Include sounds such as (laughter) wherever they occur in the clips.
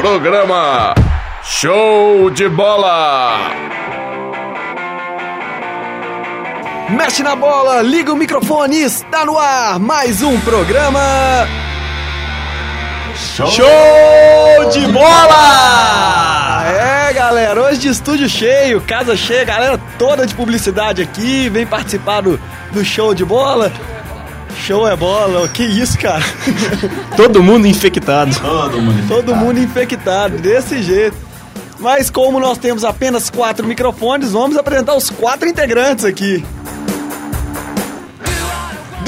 Programa Show de Bola! Mexe na bola, liga o microfone, está no ar mais um programa. Show, Show de bola! É, galera, hoje de estúdio cheio, casa cheia, galera toda de publicidade aqui, vem participar do, do show de bola. Show é bola, que isso, cara? (laughs) Todo mundo infectado. Todo mundo Todo mundo infectado, desse jeito. Mas como nós temos apenas quatro microfones, vamos apresentar os quatro integrantes aqui.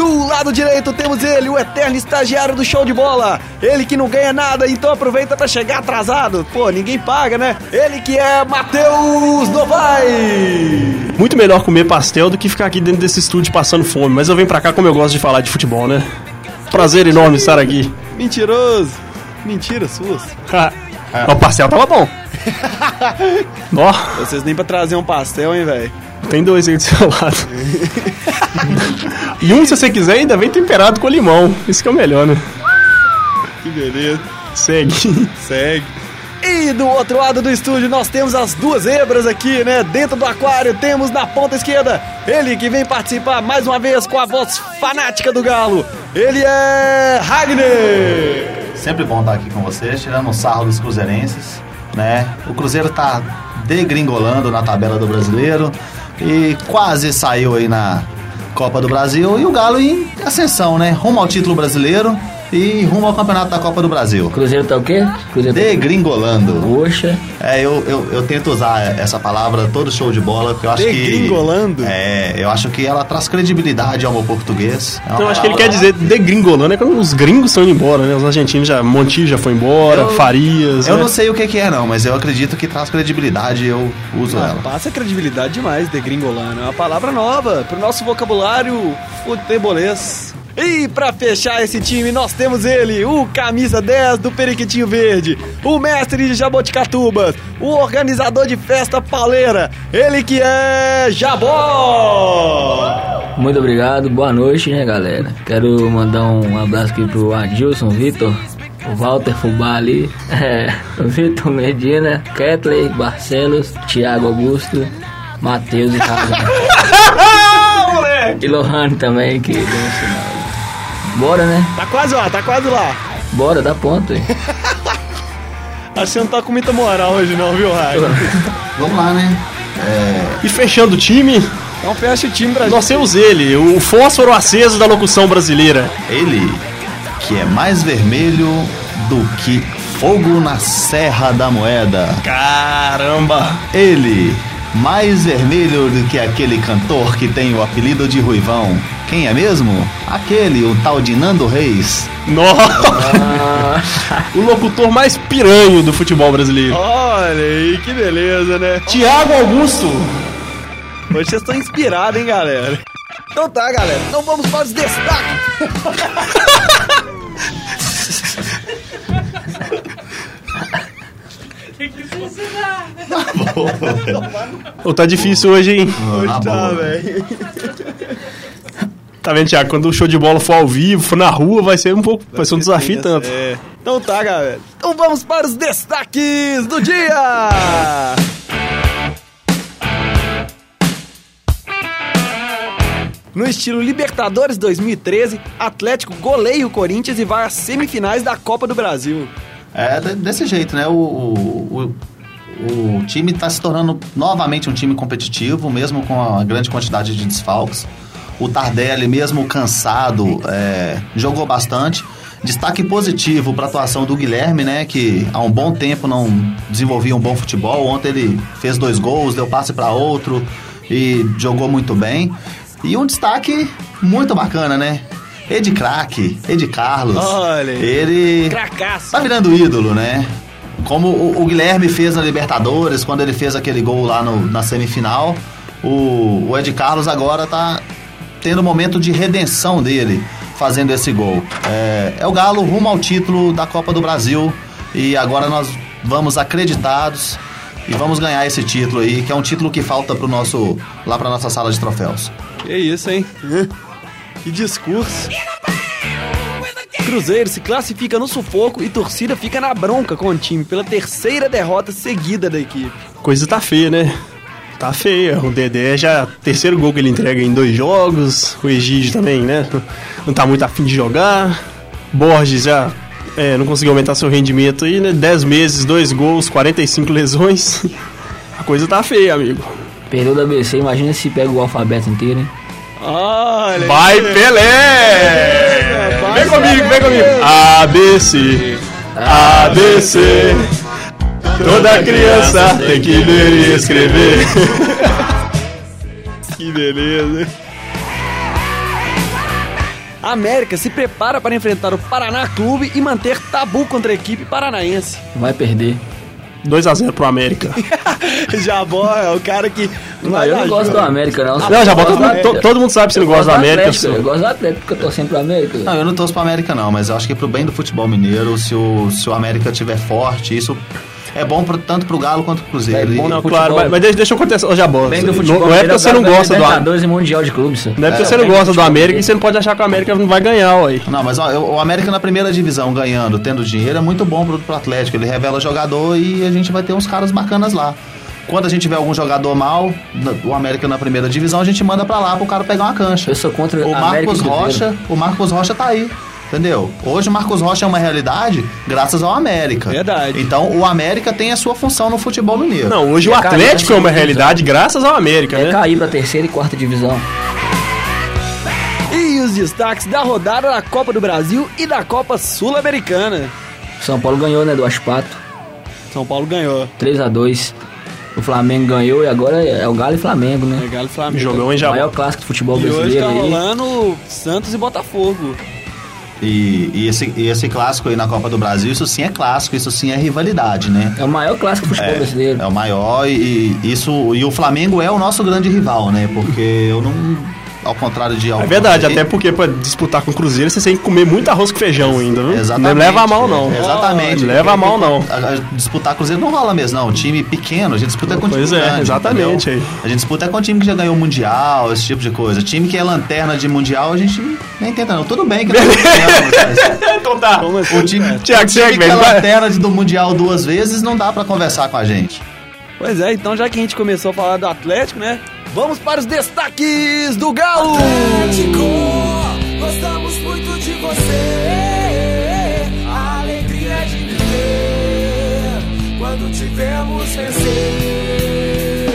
Do lado direito temos ele, o eterno estagiário do show de bola. Ele que não ganha nada, então aproveita para chegar atrasado. Pô, ninguém paga, né? Ele que é Matheus Novai. Muito melhor comer pastel do que ficar aqui dentro desse estúdio passando fome. Mas eu venho pra cá como eu gosto de falar de futebol, né? Prazer enorme estar aqui. Mentiroso. Mentira suas. (laughs) o pastel tava bom. (laughs) Ó, Vocês nem pra trazer um pastel, hein, velho? Tem dois aí do seu lado. e um, se você quiser, ainda vem temperado com limão. Isso que é o melhor, né? Que beleza. Segue. Segue. E do outro lado do estúdio nós temos as duas zebras aqui, né? Dentro do aquário temos na ponta esquerda ele que vem participar mais uma vez com a voz fanática do Galo. Ele é Ragnar. Sempre bom estar aqui com vocês, tirando o sarro dos cruzeirenses, né? O Cruzeiro tá degringolando na tabela do brasileiro e quase saiu aí na Copa do Brasil e o Galo em ascensão, né? Rumo ao título brasileiro e rumo ao campeonato da Copa do Brasil. Cruzeiro tá o quê? Cruzeiro tá... Degringolando. Oxa. É, eu, eu, eu tento usar essa palavra todo show de bola, porque eu acho Degringolando? que. É, eu acho que ela traz credibilidade ao meu português. É Então acho que ele quer dizer degringolando, é quando os gringos estão indo embora, né? Os argentinos já. Montijo já foi embora, Eu- Farias. Eu né? não sei o que, que é, não, mas eu acredito que traz credibilidade e eu uso Ah, ela. passa credibilidade demais, degringolando. É uma palavra nova pro nosso vocabulário futebolês. E pra fechar esse time, nós temos ele, o camisa 10 do Periquitinho Verde, o mestre de Jaboticatubas, o organizador de festa pauleira, ele que é Jabó! Muito obrigado, boa noite, né, galera? Quero mandar um abraço aqui pro Adilson, Vitor, o Walter Fubá ali, (laughs) é, o Vitor Medina, Ketley, Barcelos, Thiago Augusto, Matheus e Raga. (laughs) e Lohane também, que deu um sinal. Bora, né? Tá quase lá, tá quase lá. Bora, dá ponto aí. (laughs) Acho que você não tá com muita moral hoje não, viu, Raio? (laughs) Vamos lá, né? E fechando o time, Então fecha o time pra nós temos ele, o fósforo aceso da locução brasileira. Ele, que é mais vermelho do que fogo na Serra da Moeda. Caramba! Ele, mais vermelho do que aquele cantor que tem o apelido de Ruivão. Quem é mesmo? Aquele, o tal de Nando Reis. Nossa! (laughs) o locutor mais piranho do futebol brasileiro. Olha aí, que beleza, né? Tiago Augusto. Hoje vocês estão inspirados, hein, galera? Então tá, galera. Então vamos para os destaques. Ô, tá difícil hoje, hein? Hoje Ah, tá, velho. Tá vendo, Tiago? Quando o show de bola for ao vivo, for na rua, vai ser um pouco. Vai ser um desafio tanto. É. Então tá, galera. Então vamos para os destaques do dia. No estilo Libertadores 2013, Atlético goleia o Corinthians e vai às semifinais da Copa do Brasil. É de- desse jeito, né? O, o, o, o time está se tornando novamente um time competitivo, mesmo com a grande quantidade de desfalques. O Tardelli, mesmo cansado, é, jogou bastante. Destaque positivo para a atuação do Guilherme, né? Que há um bom tempo não desenvolvia um bom futebol. Ontem ele fez dois gols, deu passe para outro e jogou muito bem. E um destaque muito bacana, né? Ed Crack, Ed Carlos. Olha. Ele Cracaço. tá virando ídolo, né? Como o, o Guilherme fez na Libertadores, quando ele fez aquele gol lá no- na semifinal, o, o Ed Carlos agora tá tendo o momento de redenção dele, fazendo esse gol. É, é o Galo rumo ao título da Copa do Brasil e agora nós vamos acreditados e vamos ganhar esse título aí, que é um título que falta pro nosso lá para nossa sala de troféus. Que isso, hein? Que discurso. Cruzeiro se classifica no sufoco e torcida fica na bronca com o time pela terceira derrota seguida da equipe. Coisa tá feia, né? Tá feia. O Dedé já. Terceiro gol que ele entrega em dois jogos. O Egídio também, né? Não tá muito afim de jogar. Borges já. é, não conseguiu aumentar seu rendimento aí, né? 10 meses, dois gols, 45 lesões. (laughs) A coisa tá feia, amigo. Perdeu da ABC, imagina se pega o alfabeto inteiro, hein? Olha Vai, Pelé! Vem comigo, vem comigo. ABC, ABC. Toda criança tem que ler e escrever. Que beleza. A América se prepara para enfrentar o Paraná Clube e manter tabu contra a equipe paranaense. Vai perder. 2x0 pro América. (laughs) Jabó é o cara que. Não, eu não gosto do América, não. Não, do todo, todo mundo sabe que você não Eu gosta do América. Atlético, Eu gosto do Atlético, porque eu tô sempre pro América. Não, eu não torço pra América não, mas eu acho que pro bem do futebol mineiro, se o, se o América estiver forte, isso é bom pro, tanto pro Galo quanto pro Cruzeiro. É bom, E- não, futebol- claro, mas, mas deixa, deixa eu contestar. Ô, Jabó, Bem do não, futebol. não é porque você não gosta do América. E Mundial de Clubes. Não é porque É, você não gosta do futebol América e você não pode achar que o América não vai ganhar, ué. Não, mas ó, o América na primeira divisão ganhando, tendo dinheiro, é muito bom pro, pro Atlético. Ele revela jogador e a gente vai ter uns caras bacanas lá. Quando a gente tiver algum jogador mal, o América na primeira divisão, a gente manda pra lá pro cara pegar uma cancha. Eu sou contra O a América Marcos. Rocha, o Marcos Rocha tá aí. Entendeu? Hoje o Marcos Rocha é uma realidade graças ao América. Verdade. Então o América tem a sua função no futebol mineiro. Não, hoje o É, Atlético é é uma realidade graças ao América, É né? cair pra terceira e quarta divisão. E os destaques da rodada da Copa do Brasil e da Copa Sul-Americana. São Paulo ganhou, né, do Aspato. São Paulo ganhou. 3x2. O Flamengo ganhou e agora é o Galo e Flamengo, né? Legal, Flamengo. Jogão em O Jabó. maior clássico de futebol E hoje brasileiro tá aí. rolando Santos e Botafogo. E, e esse, e esse clássico aí na Copa do Brasil, isso sim é clássico, isso sim é rivalidade, né? É o maior clássico de futebol brasileiro. É o maior e, e isso e o Flamengo é o nosso grande rival, né? Porque eu não ao contrário de É alguns verdade, aí- até porque pra disputar com o Cruzeiro você tem que comer muito arroz com feijão ainda, viu? Exatamente. Não leva a mal, não. É, Exatamente. Não leva a mal, não. A- a- disputar Cruzeiro não rola mesmo, não. Time pequeno, a gente disputa com Pois time é, grande, exatamente entendeu? A gente disputa com time que já ganhou Mundial, esse tipo de coisa. Time que é lanterna de Mundial, a gente nem tenta, não. Tudo bem que ganhamos, mas (laughs) Então tá. Assim? o time, Tiago, o time que é lanterna de- do Mundial duas vezes não dá pra conversar com a gente. Pois é, então já que a gente começou a falar do Atlético, né? Vamos para os destaques do Galo! Atlético, gostamos muito de você. A alegria de viver quando tivemos vencer.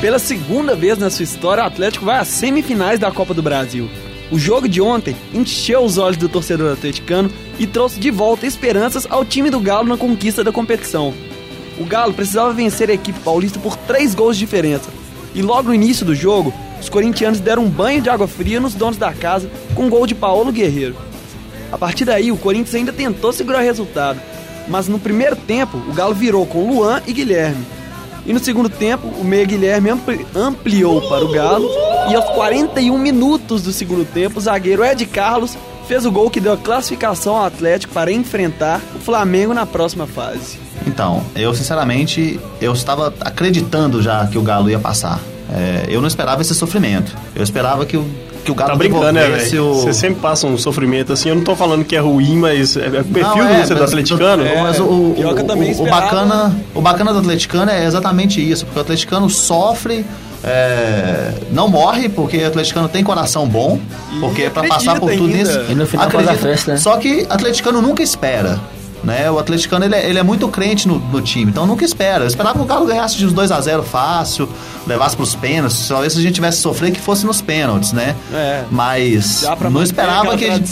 Pela segunda vez na sua história, o Atlético vai às semifinais da Copa do Brasil. O jogo de ontem encheu os olhos do torcedor atleticano e trouxe de volta esperanças ao time do Galo na conquista da competição. O Galo precisava vencer a equipe paulista por três gols de diferença. E logo no início do jogo, os corintianos deram um banho de água fria nos donos da casa com um gol de Paulo Guerreiro. A partir daí, o Corinthians ainda tentou segurar o resultado, mas no primeiro tempo, o Galo virou com Luan e Guilherme. E no segundo tempo, o meia Guilherme ampli- ampliou para o Galo e aos 41 minutos do segundo tempo, o zagueiro Ed Carlos fez o gol que deu a classificação ao Atlético para enfrentar o Flamengo na próxima fase. Então, eu sinceramente, eu estava acreditando já que o Galo ia passar. É, eu não esperava esse sofrimento. Eu esperava que o, que o Galo Tá brincando, né, velho? o... Você sempre passa um sofrimento assim. Eu não tô falando que é ruim, mas é, é o perfil Não, do é, você do mas- atleticano. é, mas o, o, o- o esperava. bacana, o bacana do atleticano é exatamente isso, porque o atleticano sofre, é, não morre, porque o atleticano tem coração bom, porque para acredita passar por tudo ainda. isso. E no final faz a festa, né? Só que atleticano nunca espera. Né? O atleticano ele é, ele é muito crente no, no time, então nunca espera. Eu esperava que o Galo ganhasse de uns 2 a 0 fácil, levasse pros pênaltis. Talvez se a gente tivesse sofrido que fosse nos pênaltis, né? É. Mas não esperava que a gente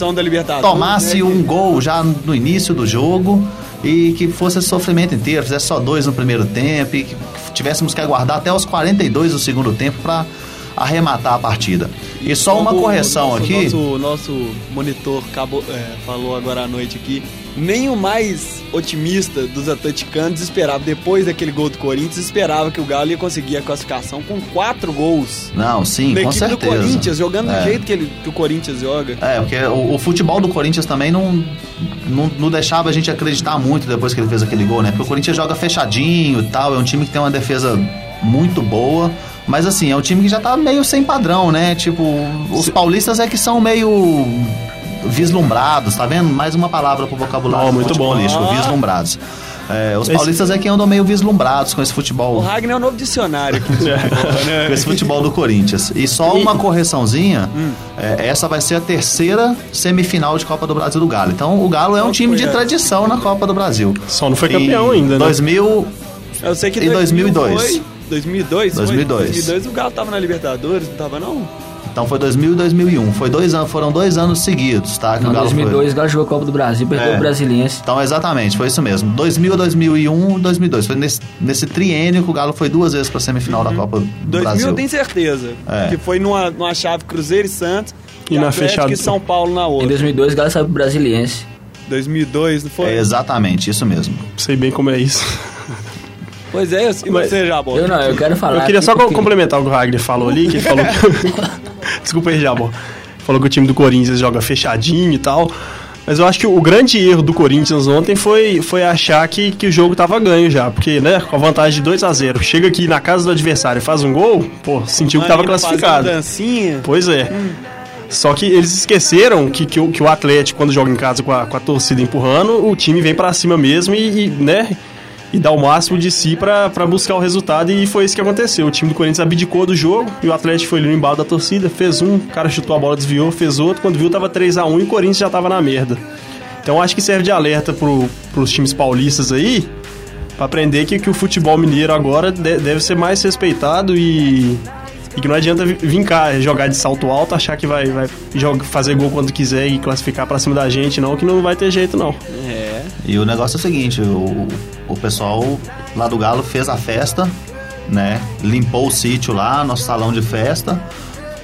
tomasse né, um gol já no início do jogo e que fosse esse sofrimento inteiro, fizesse só dois no primeiro tempo e que tivéssemos que aguardar até os 42 do segundo tempo para arrematar a partida. E só uma Como correção o nosso, aqui. Nosso, nosso monitor acabou, é, falou agora à noite aqui. Nem o mais otimista dos atleticanos esperava, depois daquele gol do Corinthians, esperava que o Galo ia conseguir a classificação com quatro gols. Não, sim, da com equipe certeza. do Corinthians, jogando É. do jeito que, ele, que o Corinthians joga. É, porque o, o futebol do Corinthians também não, não, não deixava a gente acreditar muito depois que ele fez aquele gol, né? Porque o Corinthians joga fechadinho e tal, é um time que tem uma defesa muito boa. Mas assim, é um time que já tá meio sem padrão, né? Tipo, os paulistas é que são meio vislumbrados, tá vendo? Mais uma palavra pro vocabulário Não, muito bom. Ah. vislumbrados. É, os Esse- paulistas é que andam meio vislumbrados com esse O futebol. Ragnar é o novo dicionário. com esse futebol, né? Com esse futebol do Corinthians. E só uma correçãozinha: Hum. é, essa vai ser a terceira semifinal de Copa do Brasil do Galo. Então o Galo é um time de tradição na Copa do Brasil. Só não foi Em campeão ainda, né? 2000, Eu sei que Em 2002. Foi 2002? foi? 2002. 2002 o Galo tava na Libertadores, não tava não? Então foi 2000 e 2001. Foi dois anos, foram dois anos seguidos, tá? Que Em o Galo foi- 2002, o Galo jogou a Copa do Brasil, perdeu É. o Brasiliense. Então, exatamente, foi isso mesmo. 2000 a 2001, 2002. Foi nesse, nesse triênio que o Galo foi duas vezes pra semifinal da Copa do 2000 Brasil. eu tenho certeza. É. Que foi numa, numa chave Cruzeiro e Santos. E na Atlético fechada- e São Paulo na Em outra. 2002, o Galo saiu pro Brasiliense. 2002, não foi? É, exatamente, isso mesmo. Sei bem como é isso. Pois é, e Mas- você já, Eu não, eu quero falar. Eu queria só porque- complementar o que o Ragnar falou ali, que ele falou que... (laughs) Desculpa aí, Jabó. Falou que o time do Corinthians joga fechadinho e tal. Mas eu acho que o grande erro do Corinthians ontem foi, foi achar que, que o jogo tava ganho já. Porque, né, com a vantagem de 2 a 0 chega aqui na casa do adversário e faz um gol, pô, sentiu que tava classificado. dancinha. Pois é. Só que eles esqueceram que, que, o, que o Atlético, quando joga em casa com a, com a torcida empurrando, o time vem pra cima mesmo e, e, né, e dá o máximo de si pra buscar o resultado. E foi isso que aconteceu. O time do Corinthians abdicou do jogo e o Atlético foi ali no embalo da torcida, fez um, o cara chutou a bola, desviou, fez outro. Quando viu, tava 3 a 1 e o Corinthians já tava na merda. Então acho que serve de alerta pro, pros times paulistas aí, pra aprender que, que o futebol mineiro agora de- deve ser mais respeitado e, e que não adianta vi- vir cá jogar de salto alto, achar que vai, vai fazer gol quando quiser e classificar pra cima da gente, não, que não vai ter jeito, não. E o negócio é o seguinte, o, o pessoal lá do Galo fez a festa, né? Limpou o sítio lá, nosso salão de festa,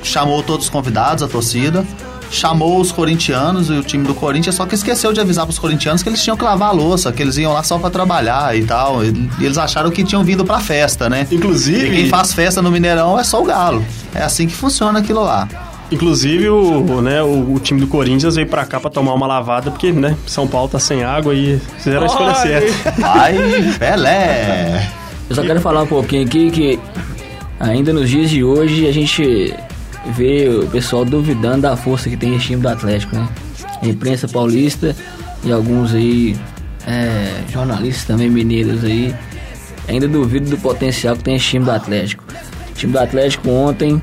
chamou todos os convidados, a torcida, chamou os corintianos e o time do Corinthians, só que esqueceu de avisar pros corintianos que eles tinham que lavar a louça, que eles iam lá só pra trabalhar e tal. E eles acharam que tinham vindo pra festa, né? Inclusive- E quem faz festa no Mineirão é só o Galo. É assim que funciona aquilo lá. Inclusive, o, né, o, o time do Corinthians veio pra cá pra tomar uma lavada, porque, né, São Paulo tá sem água e fizeram a escolha certa. Vai, (laughs) Pelé! Eu só quero falar um pouquinho aqui que ainda nos dias de hoje a gente vê o pessoal duvidando da força que tem esse time do Atlético, né? A imprensa paulista e alguns aí é, jornalistas também mineiros aí ainda duvidam do potencial que tem esse time do Atlético. O time do Atlético ontem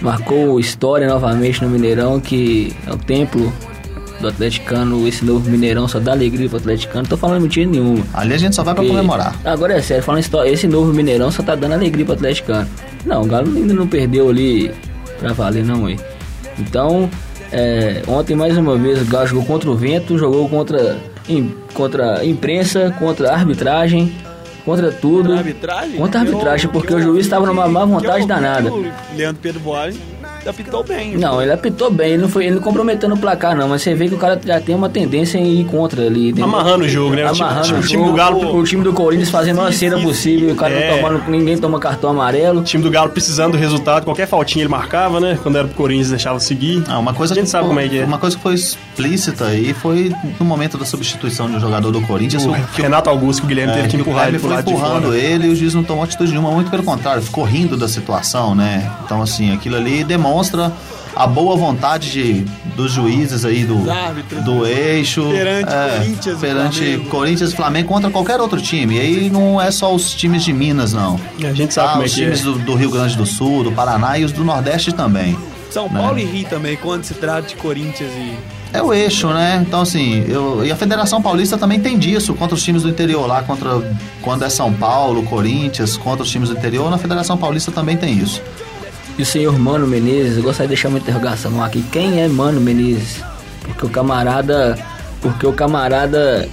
marcou história novamente no Mineirão, que é o templo do atleticano, esse novo Mineirão só dá alegria pro atleticano. Tô falando mentira nenhuma. Ali a gente só vai pra comemorar. Agora é sério, falando história, esse novo Mineirão só tá dando alegria pro atleticano. Não, o Galo ainda não perdeu ali pra valer, não, aí. Então, é, ontem mais uma vez o Galo jogou contra o vento, jogou contra, im- contra a imprensa, contra a arbitragem, contra tudo. Contra a arbitragem? Contra a arbitragem, porque eu o juiz estava numa má que vontade eu ouvi danada. O Leandro Pedro Boari apitou bem. Não, ele apitou bem, ele não, foi, ele não comprometeu no placar, não, mas você vê que o cara já tem uma tendência em ir contra ali. entendeu? Amarrando o jogo, né? O time- Amarrando o o time jogo, do Galo- O time do Corinthians fazendo uma cena possível, o cara É. não tomando, ninguém toma cartão amarelo. O time do Galo precisando do resultado, qualquer faltinha ele marcava, né? Quando era pro Corinthians, deixava seguir. Ah, uma coisa a gente que sabe como é que é. Uma coisa que foi explícita aí foi no momento da substituição de um jogador do Corinthians. O o- que o- Renato Augusto, que o Guilherme é, teve que que o empurrar ele pro foi de empurrando fora. ele e o juiz não tomou atitude nenhuma, muito pelo contrário, ficou rindo da situação, né? Então, assim, aquilo ali demonstra a boa vontade de, dos juízes aí do, do eixo. Perante é, Corinthians e perante Flamengo. Corinthians e Flamengo contra qualquer outro time. E aí não é só os times de Minas, não. A gente sabe Ah, como é os é. times do, do Rio Grande do Sul, do Paraná e os do Nordeste também. São Paulo e Rio também, quando se trata de Corinthians e. É o eixo, né? Então, assim, eu, e a Federação Paulista também tem disso contra os times do interior lá, contra quando é São Paulo, Corinthians, contra os times do interior, na Federação Paulista também tem isso. E o senhor Mano Menezes, eu gostaria de deixar uma interrogação aqui. Quem é Mano Menezes? Porque o camarada. Porque o camarada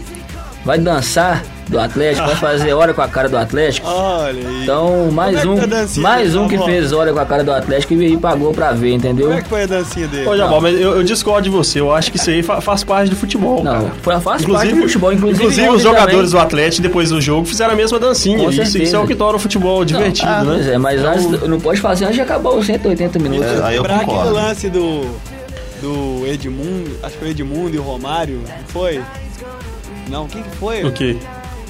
vai dançar do Atlético, vai fazer hora com a cara do Atlético. Olha aí. Então, mais Como é que um, tá a dancinha mais um que fez hora com a cara do Atlético e aí pagou pra ver, entendeu? Como é que foi a dancinha dele? Ô, Jabal, mas eu, eu discordo de você. Eu acho que isso aí fa- faz parte do futebol. Não, cara. foi faz parte do futebol, inclusive. inclusive os jogadores também. do Atlético, depois do jogo, fizeram a mesma dancinha. Com Isso, isso é o que torna o futebol divertido, Ah, né? pois é, mas antes, não pode fazer antes de acabar os 180 minutos. É, aí eu Lembrar aquele lance do. Do Edmundo, acho que foi o Edmundo e o Romário, não foi? Não, quem que foi? O quê?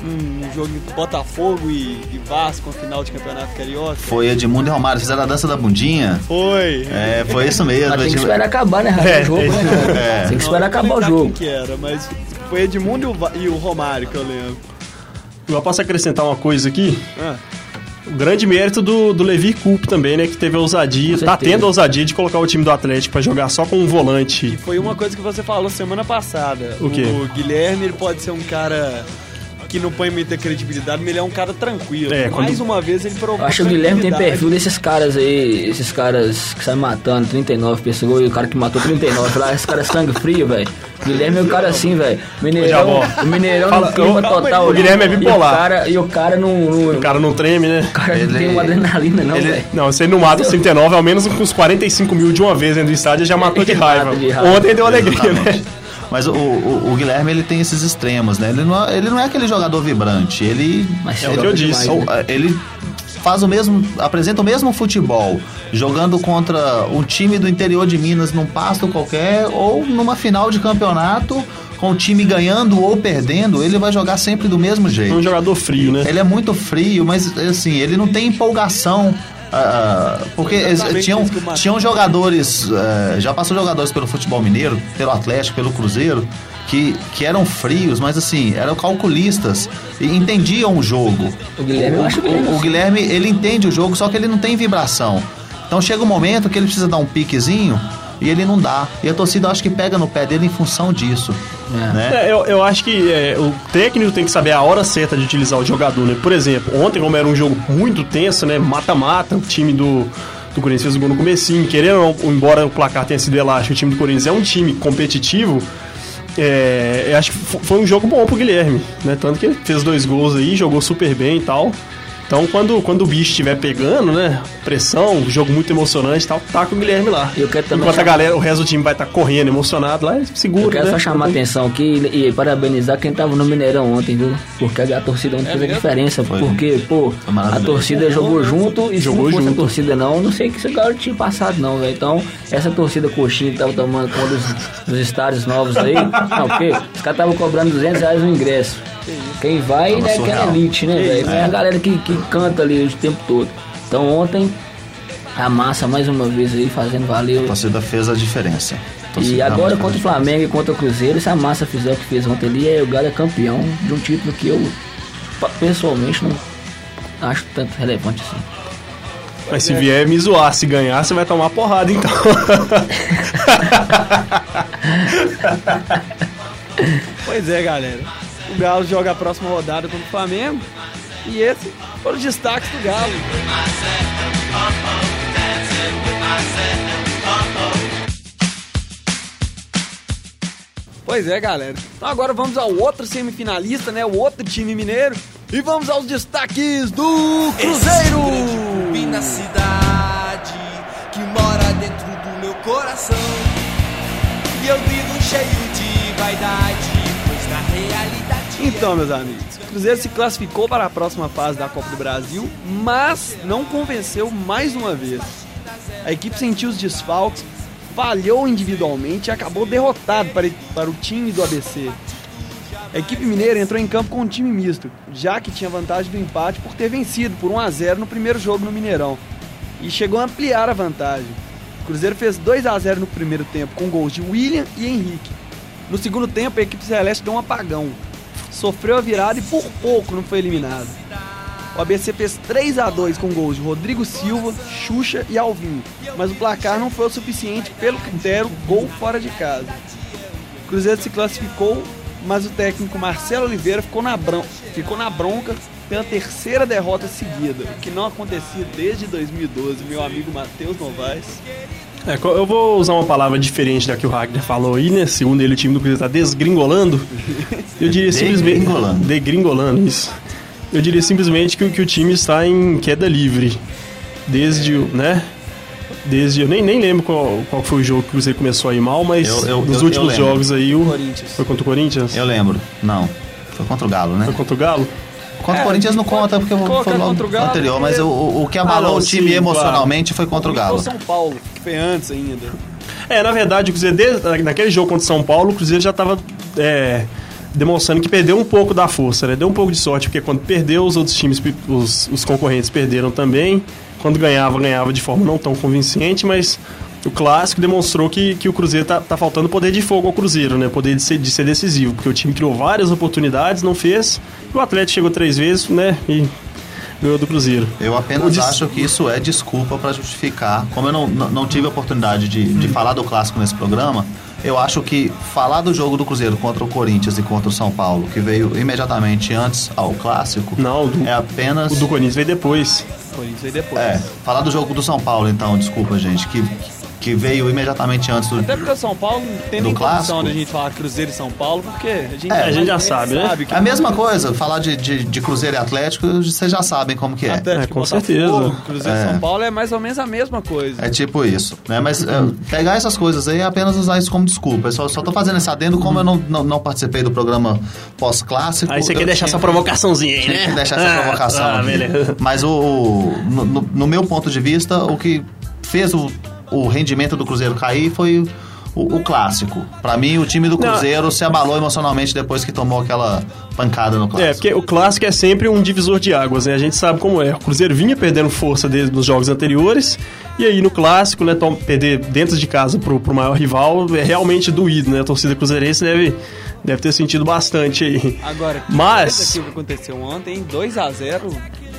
num jogo de Botafogo e, e Vasco, a final de campeonato carioca? Foi Edmundo e Romário, fizeram a dança da bundinha. Foi. É, foi isso mesmo. Mas tem que esperar acabar, né, Rafa? É, o jogo, é. né? É. Tem que Não, esperar eu acabar o jogo. que era, mas foi Edmundo e o, e o Romário que eu lembro. Eu posso acrescentar uma coisa aqui. Ah, O grande mérito do, do Levi Coupe também, né? Que teve a ousadia, tá tendo a ousadia de colocar o time do Atlético pra jogar só com um volante. foi uma coisa que você falou semana passada. O quê? Guilherme ele pode ser um cara que não põe muita credibilidade, mas ele é um cara tranquilo. É, quando- Mais uma vez ele provou. Acho que o Guilherme tem perfil desses caras aí, esses caras que saem matando 39 pessoas, e o cara que matou 39 lá, esse cara é sangue frio, velho. Guilherme é o cara assim, velho. Mineirão, o Mineirão Fala, no clima total. o Guilherme é bipolar. E o cara, e o cara não, não, O cara não treme, né? o cara não Ele- tem uma adrenalina não, ele- velho. Não, se ele não mata os 39, ao menos com os 45 mil de uma vez dentro do estádio, já matou de (laughs) raiva. de raiva. Ontem deu alegria, Exatamente. né? Mas o, o- o Guilherme ele tem esses extremos, né? Ele não, é, ele não é aquele jogador vibrante. Ele, Mas É o que eu disse. demais, né? ele faz o mesmo, apresenta o mesmo futebol, jogando contra um time do interior de Minas num pasto qualquer ou numa final de campeonato com o time ganhando ou perdendo, ele vai jogar sempre do mesmo É um jeito. jogador frio, né? Ele é muito frio, mas assim, ele não tem empolgação. Ah, porque Exatamente ex- tinham, o tinham jogadores, eh, já passou jogadores pelo futebol mineiro, pelo Atlético, pelo Cruzeiro, que, que eram frios, mas assim, eram calculistas e entendiam o jogo. O Guilherme, acho que o, ele- o Guilherme, ele entende o jogo, só que ele não tem vibração. Então chega um momento que ele precisa dar um piquezinho e ele não dá. E a torcida acho que pega no pé dele em função disso. É. Né? É, eu, eu acho que é, o técnico tem que saber a hora certa de utilizar o jogador, né? Por exemplo, ontem, como era um jogo muito tenso, né? Mata-mata, o time do, do Corinthians fez o gol no comecinho, querendo, ou não, embora o placar tenha sido elástico, o time do Corinthians é um time competitivo. É, eu acho que fo- foi um jogo bom pro Guilherme, né? Tanto que ele fez dois gols aí, jogou super bem e tal. Então, quando, quando o bicho estiver pegando, né? Pressão, jogo muito emocionante e tal, tá com o Guilherme lá. Eu quero também Enquanto a chamar- galera, o resto do time vai estar correndo, emocionado lá, segura. Eu quero né? só chamar a atenção aqui e, e parabenizar quem tava no Mineirão ontem, viu? Porque a torcida ontem fez a diferença. Porque, pô, Foi a torcida jogou junto e se Jogou não fosse junto. a torcida não, não sei que esse cara tinha passado não, velho. Então, essa torcida coxinha que tava tomando conta dos, dos estádios novos aí, não, porque os caras estavam cobrando 200 reais o ingresso. Quem vai né, que é surreal. elite, né, velho? Não é a galera que, que canta ali o tempo todo. Então, ontem, a massa mais uma vez aí fazendo valer A torcida fez a diferença. A e agora contra o Flamengo e contra o Cruzeiro, se a massa fizer o que fez ontem ali, é o Galo é campeão de um título que eu pessoalmente não acho tanto relevante assim. Mas se vier me zoar, se ganhar, você vai tomar porrada, então. (laughs) Pois é, galera. O Galo joga a próxima rodada contra o Flamengo. E esse foram os destaques do Galo. Pois é, galera. Então agora vamos ao outro semifinalista, né? O outro time mineiro. E vamos aos destaques do Cruzeiro! Vim na cidade que mora dentro do meu coração. E eu vivo cheio de vaidade, pois na realidade. Então, meus amigos, o Cruzeiro se classificou para a próxima fase da Copa do Brasil, mas não convenceu mais uma vez. A equipe sentiu os desfalques, falhou individualmente e acabou derrotado para, para o time do ABC. A equipe mineira entrou em campo com um time misto, já que tinha vantagem do empate por ter vencido por 1 a 0 no primeiro jogo no Mineirão, e chegou a ampliar a vantagem. O Cruzeiro fez 2 a 0 no primeiro tempo com gols de William e Henrique. No segundo tempo, a equipe celeste deu um apagão, sofreu a virada e por pouco não foi eliminado. O ABC fez 3 a 2 com gols de Rodrigo Silva, Xuxa e Alvinho, mas o placar não foi o suficiente pelo critério gol fora de casa. O Cruzeiro se classificou, mas o técnico Marcelo Oliveira ficou na, bron ficou na bronca pela terceira derrota seguida, o que não acontecia desde 2012, meu amigo Matheus Novaes. É, eu vou usar uma palavra diferente da que o Wagner falou aí, né? Segundo ele, o time do Cruzeiro tá desgringolando. Eu diria simplesmente. Degringolando. Degringolando, isso. Eu diria simplesmente que, o- que o time está em queda livre. Desde o. né? Desde. Eu nem, nem lembro qual, qual foi o jogo que o Cruzeiro começou aí mal, mas Eu- eu- nos eu- últimos jogos aí o. Corinthians. Foi contra o Corinthians? Eu lembro. Não. Foi contra o Galo, né? Foi contra o Galo? Contra É, o Corinthians não conta porque foi logo contra o Galo anterior, mas o, o, que abalou Ah, não, o time sim, emocionalmente foi contra o Galo. São Paulo, foi antes ainda. É, na verdade, o Cruzeiro, naquele jogo contra o São Paulo, o Cruzeiro já estava demonstrando que perdeu um pouco da força, né? Deu um pouco de sorte, porque quando perdeu, os outros times, os, os concorrentes perderam também. Quando ganhava, ganhava de forma não tão convincente, mas o clássico demonstrou que, que o Cruzeiro tá, tá faltando poder de fogo ao Cruzeiro, né? Poder de ser, de ser decisivo, porque o time criou várias oportunidades, não fez. O Atlético chegou três vezes, né? E ganhou do Cruzeiro. Eu O apenas acho que isso é desculpa para justificar. Como eu não, não, tive a oportunidade de, Hum. de falar do clássico nesse programa, eu acho que falar do jogo do Cruzeiro contra o Corinthians e contra o São Paulo, que veio imediatamente antes ao clássico, Não, o do, é apenas. o do Corinthians veio depois. Por isso aí depois. É, falar do jogo do São Paulo, então, desculpa, gente, que, que veio imediatamente antes do. Até porque o São Paulo não tem nem condição clássico? de a gente falar Cruzeiro e São Paulo, porque a gente, É, a gente já sabe, né? que É a mesma coisa, falar de, de, de Cruzeiro e Atlético, vocês já sabem como que é. Atlético, É, com Botafogo, certeza. Cruzeiro e É. São Paulo é mais ou menos a mesma coisa. É tipo isso, né? Mas é, pegar essas coisas aí é apenas usar isso como desculpa. Eu só, só tô fazendo esse adendo, como eu não, não, não participei do programa pós-clássico. Aí você quer deixar tinha- essa provocaçãozinha aí, né? que deixar essa Ah, provocação. Ah. Mas o, o- no, no- no meu ponto de vista, o que fez o, o rendimento do Cruzeiro cair foi o, o clássico. Pra mim, o time do Não. Cruzeiro se abalou emocionalmente depois que tomou aquela pancada no clássico. É, porque o clássico é sempre um divisor de águas, né? A gente sabe como é. O Cruzeiro vinha perdendo força desde nos jogos anteriores, e aí no clássico, né, tom- perder dentro de casa pro, pro maior rival é realmente doído, né? A torcida cruzeirense deve, deve ter sentido bastante aí. Agora, que Mas- coisa que o que aconteceu ontem, 2 a 0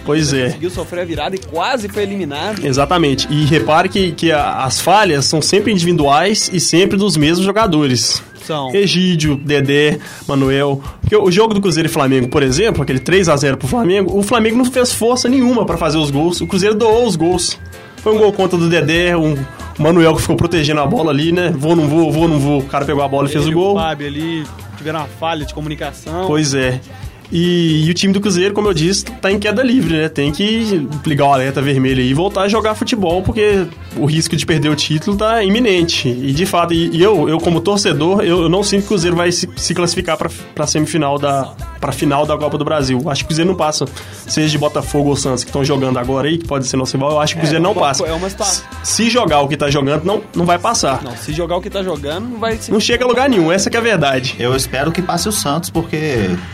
Pois é. conseguiu sofrer a virada e quase foi eliminado. Exatamente. E repare que, que a- as falhas são sempre individuais e sempre dos mesmos jogadores. São. Egídio, Dedé, Manuel. Porque o jogo do Cruzeiro e Flamengo, por exemplo, aquele 3 a 0 pro Flamengo, o Flamengo não fez força nenhuma pra fazer os gols. O Cruzeiro doou os gols. Foi um gol contra do Dedé, um Manuel que ficou protegendo a bola ali, né? Vou, não vou, vou, não vou. O cara pegou a bola e fez Ele o gol. O Fábio ali tiveram uma falha de comunicação. Pois é. E, e o time do Cruzeiro, como eu disse, tá em queda livre, né? Tem que ligar o alerta vermelho e voltar a jogar futebol, porque o risco de perder o título tá iminente. E de fato, e, e eu, eu como torcedor, eu, eu não sinto que o Cruzeiro vai se, se classificar pra, pra semifinal da. Pra final da Copa do Brasil. Acho que o Cruzeiro não passa. Seja de Botafogo ou Santos que estão jogando agora aí, que pode ser nosso rival, eu acho que o Cruzeiro não uma- passa. é uma situação- Se jogar o que tá jogando, não, não vai passar. Não, Não, se jogar o que tá jogando, não vai se... chega a lugar nenhum, essa que é a verdade. Eu espero que passe o Santos, porque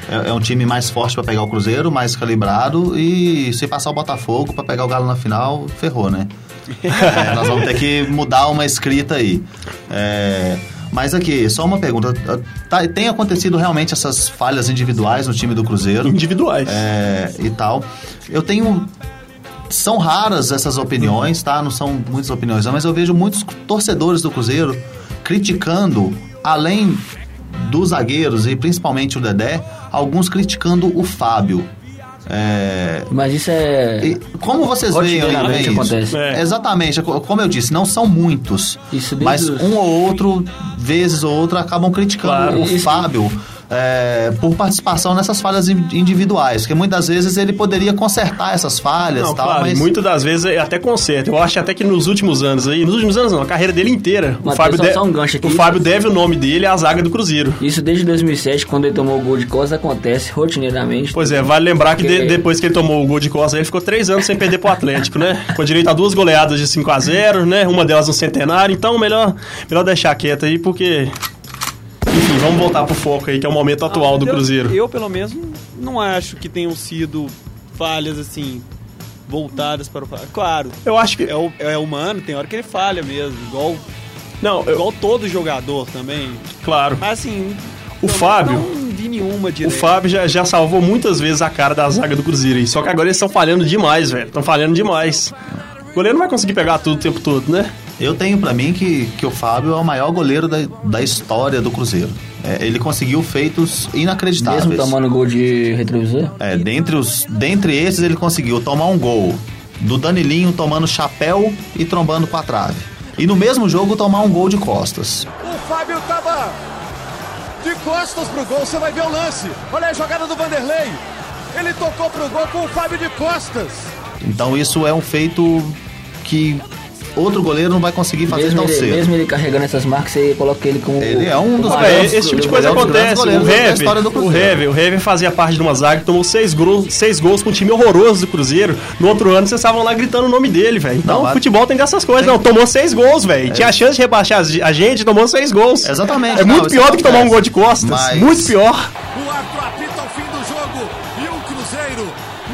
é, é um time mais forte pra pegar o Cruzeiro, mais calibrado, e se passar o Botafogo pra pegar o Galo na final, ferrou, né? (laughs) É, nós vamos ter que mudar uma escrita aí. É, mas aqui, só uma pergunta. Tá- tem acontecido realmente essas falhas individuais no time do Cruzeiro? Individuais. é, e tal. Eu tenho. São raras essas opiniões, tá? Não são muitas opiniões, não, mas eu vejo muitos torcedores do Cruzeiro criticando, além dos zagueiros e principalmente o Dedé, alguns criticando o Fábio. É, Mas isso é. e como vocês veem, veem isso? acontece. É. Exatamente, co- como eu disse, não são muitos, Isso mas um ou outro, vezes ou outra, acabam criticando Claro. o Isso- Fábio é, por participação nessas falhas in- individuais, porque muitas vezes ele poderia consertar essas falhas Não, e tal, claro, e mas muitas das vezes é até conserta. Eu acho até que nos últimos anos aí, nos últimos anos não, a carreira dele inteira, o Matheus, Fábio, de- um gancho aqui. o Fábio deve o nome dele à zaga do Cruzeiro. Isso desde 2007, quando ele tomou o gol de costa, acontece rotineiramente. Pois é, vale lembrar que de- depois que ele tomou o gol de Costa, ele ficou três anos sem perder pro Atlético, né? (laughs) Com direito a duas goleadas de 5 a 0 né? Uma delas no centenário, então melhor, melhor deixar quieto aí, porque. Enfim, vamos voltar pro foco aí, que é o momento atual do Eu- Cruzeiro. Eu, pelo menos, não acho que tenham sido falhas assim voltadas para o claro Eu acho que. é, o- é humano tem hora que ele falha mesmo igual Não, eu- igual todo jogador também claro. mas assim O Fábio- não vi nenhuma O direita Fábio já, já salvou muitas vezes a cara da zaga do Cruzeiro aí. Só que agora eles estão falhando demais, velho. Estão falhando demais. O goleiro não vai conseguir pegar tudo o tempo todo, né? Eu tenho pra mim que, que o Fábio é o maior goleiro da, da história do Cruzeiro. É, ele conseguiu feitos inacreditáveis. Mesmo tomando gol de retrovisor. É, dentre, os, dentre esses, ele conseguiu tomar um gol do Danilinho tomando chapéu e trombando com a trave. E no mesmo jogo tomar um gol de costas. O Fábio tava de costas pro gol, você vai ver o lance. Olha a jogada do Vanderlei. Ele tocou pro gol com o Fábio de costas. Então isso é um feito que outro goleiro não vai conseguir fazer Mesmo tão ele, cedo. mesmo ele carregando essas marcas, você coloca ele como. Ele é um dos É, esse tipo de coisa acontece. O Hever, o. Hever, o Hever fazia parte de uma zaga que tomou seis, gro- seis gols com um time horroroso do Cruzeiro. No outro ano, vocês estavam lá gritando o nome dele, velho. Então, Não, futebol tem dessas coisas. Não, tomou seis gols, velho. Tinha a chance de rebaixar a gente, tomou seis gols. Exatamente. É não, muito isso pior do que tomar um gol de costas. Mas- Muito pior. O árbitro apita o fim do jogo e o Cruzeiro,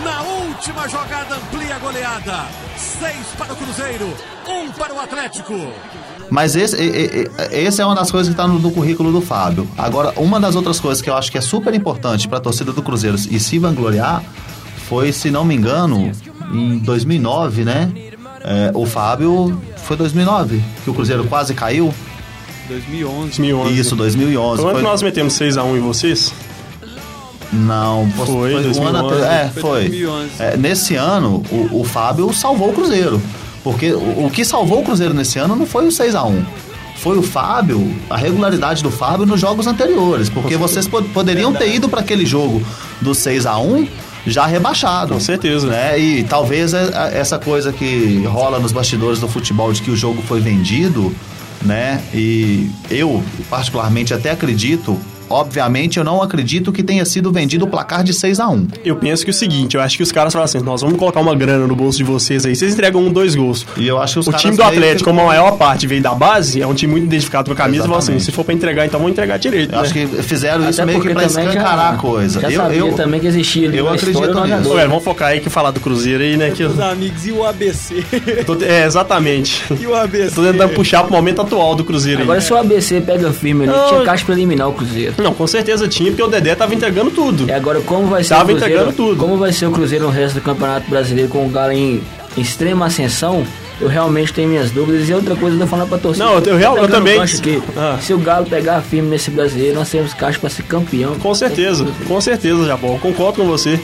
na última jogada, amplia a goleada. Seis para o Cruzeiro, para o Atlético. Mas esse, esse é uma das coisas que está no, no currículo do Fábio. Agora, uma das outras coisas que eu acho que é super importante para a torcida do Cruzeiro e se vangloriar foi, se não me engano, em 2009, né? É, o Fábio. Foi 2009 que o Cruzeiro quase caiu? 2011. 2011. Isso, 2011. Quando Foi- nós metemos 6x1 em vocês? Não, Foi, um ano 2011. atrás. É, Foi foi. 2011. É, nesse ano, o, o Fábio salvou o Cruzeiro. Porque o, o que salvou o Cruzeiro nesse ano não foi o 6x1. Foi o Fábio, a regularidade do Fábio nos jogos anteriores. Porque vocês po- poderiam ter ido para aquele jogo do 6x1 já rebaixado. Com certeza. Né? E talvez é- é- essa coisa que rola nos bastidores do futebol de que o jogo foi vendido, né? E eu, particularmente, até acredito. Obviamente, eu não acredito que tenha sido vendido o placar de 6 a 1 Eu penso que é o seguinte, eu acho que os caras falam assim, nós vamos colocar uma grana no bolso de vocês aí, vocês entregam um, dois gols. E eu acho que os O time do Atlético, como a maior parte veio da base, é um time muito identificado com a camisa, e assim, Exatamente. se for pra entregar, então vamos entregar direito. Eu acho né? que fizeram isso Até meio que pra escancarar já- a coisa. Já eu, sabia eu, também que existia ali eu acredito nisso. velho, vamos focar aí que falar do Cruzeiro aí, né? Que eu Os amigos e o ABC. tô- é, exatamente. (laughs) e o ABC. Tô tentando puxar pro momento atual do Cruzeiro Agora aí. se o ABC pega firme ali, tinha caixa pra eliminar o Cruzeiro. (laughs) Não, com certeza tinha, porque o Dedé tava entregando tudo. E agora como vai ser Tava o Cruzeiro? entregando tudo. Como vai ser o Cruzeiro no resto do Campeonato Brasileiro com o Galo em extrema ascensão? Eu realmente tenho minhas dúvidas. E outra coisa eu tô falando pra torcida. Não, eu- eu real- eu Pegando também- aqui, Ah. Se o Galo pegar firme nesse brasileiro, nós temos caixa pra ser campeão. Com certeza, com certeza, Jabol. Concordo com você.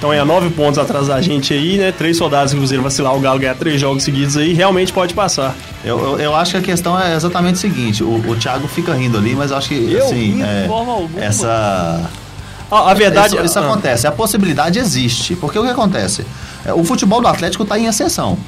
Então é nove pontos atrás da gente aí, né? Três soldados do Cruzeiro vacilar, o Galo ganhar três jogos seguidos aí, realmente pode passar. Eu, eu, eu acho que a questão é exatamente o seguinte: o, o Thiago fica rindo ali, mas eu acho que Eu assim. é, essa. A, a verdade Isso, isso ah, acontece, a possibilidade existe. Porque o que acontece? É, O futebol do Atlético está em ascensão.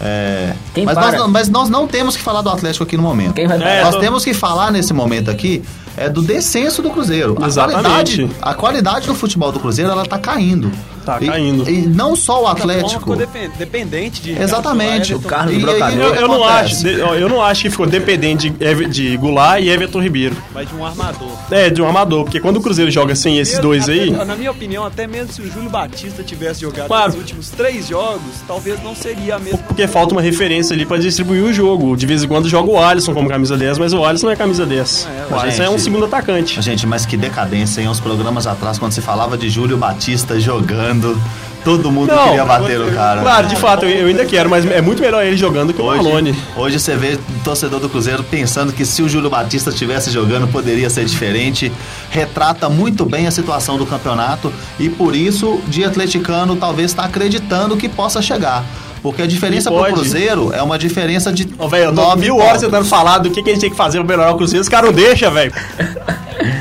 É, mas, nós, não- mas nós não temos que falar do Atlético aqui no momento. Quem vai É, nós tô- temos que falar nesse momento aqui é do descenso do Cruzeiro. A Exatamente. qualidade, a qualidade do futebol do Cruzeiro ela tá caindo. Tá E- caindo. E, não só o Ficou Atlético. depen- dependente de. Exatamente. O Carlos E aí, Brocador. Eu, eu não acho, eu não acho que ficou dependente de, de Goulart e Everton Ribeiro. Mas de um armador. É, de um armador, porque quando o Cruzeiro joga sem esses dois até- aí. Na minha opinião, até mesmo se o Júlio Batista tivesse jogado Claro. nos últimos três jogos, talvez não seria a mesma. Porque falta uma referência ali pra distribuir o jogo. De vez em quando joga o Alisson como camisa 10, mas o Alisson não é camisa 10. o Alisson é um. Segundo atacante. Gente, mas que decadência, hein? Uns programas atrás, quando se falava de Júlio Batista jogando, todo mundo queria bater o cara. Claro, de fato, eu, eu ainda quero, mas é muito melhor ele jogando que o Marlone. Hoje, hoje você vê torcedor do Cruzeiro pensando que se o Júlio Batista estivesse jogando poderia ser diferente. Retrata muito bem a situação do campeonato e por isso de atleticano talvez está acreditando que possa chegar. Porque a diferença pro. Cruzeiro é uma diferença de Ô, velho, eu tô nove mil horas tentando falar do que, que a gente tem que fazer pra melhorar o Cruzeiro. Os caras não deixam, velho.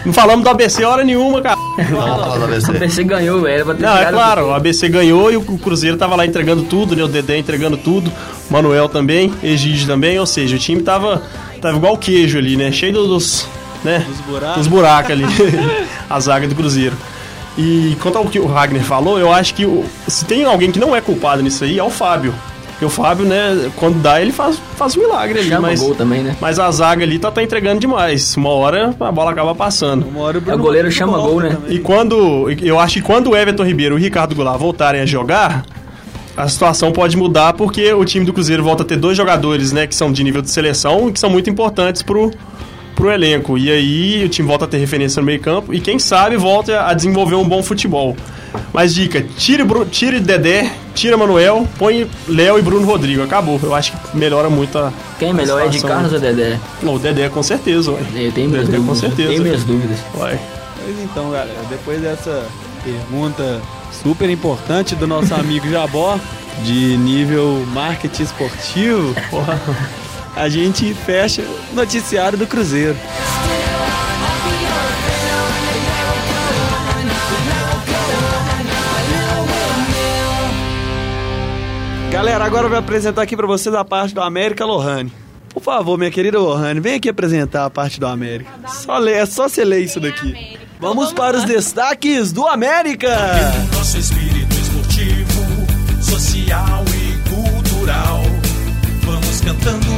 Não falamos do ABC hora nenhuma, cara. Então, vamos falar do O ABC. ABC ganhou, velho. Não, é claro, o ABC ganhou e o Cruzeiro tava lá entregando tudo, né? O Dedé entregando tudo, o Manuel também, Egídio também, ou seja, o time tava, tava igual queijo ali, né? Cheio dos, né? Dos buracos. Dos buracos ali, (laughs) a zaga do Cruzeiro. E quanto ao que o Ragnar falou, eu acho que o- se tem alguém que não é culpado nisso aí, é o Fábio. Porque o Fábio, né, quando dá, ele faz, faz um milagre ali, Chama mas, gol também, né? mas a zaga ali tá, tá entregando demais. Uma hora a bola acaba passando. Uma hora É, o Bruno goleiro Rodrigues chama volta gol, né? também. E quando. Eu acho que quando o Everton Ribeiro e o Ricardo Goulart voltarem a jogar, a situação pode mudar porque o time do Cruzeiro volta a ter dois jogadores, né, que são de nível de seleção e que são muito importantes pro, pro elenco. E aí o time volta a ter referência no meio-campo e quem sabe volta a desenvolver um bom futebol. Mas dica, tire, Bru- tire Dedé, tira Manuel, põe Léo e Bruno Rodrigo. Acabou. Eu acho que melhora muito a. Quem é melhor, é de. Carlos ou Dedé? Não, o Dedé com certeza, ué. Eu tenho minhas Dedé, com dúvidas. certeza. Tenho minhas dúvidas. Ué. Pois então, galera, depois dessa pergunta super importante do nosso amigo Jabó, de nível marketing esportivo, (laughs) a gente fecha o noticiário do Cruzeiro. Galera, agora eu vou apresentar aqui pra vocês a parte do América Lohane. Por favor, minha querida Lohane, vem aqui apresentar a parte do América. Só ler, é só você ler isso daqui. Vamos para os destaques do América. Nosso espírito esportivo, social e cultural. Vamos cantando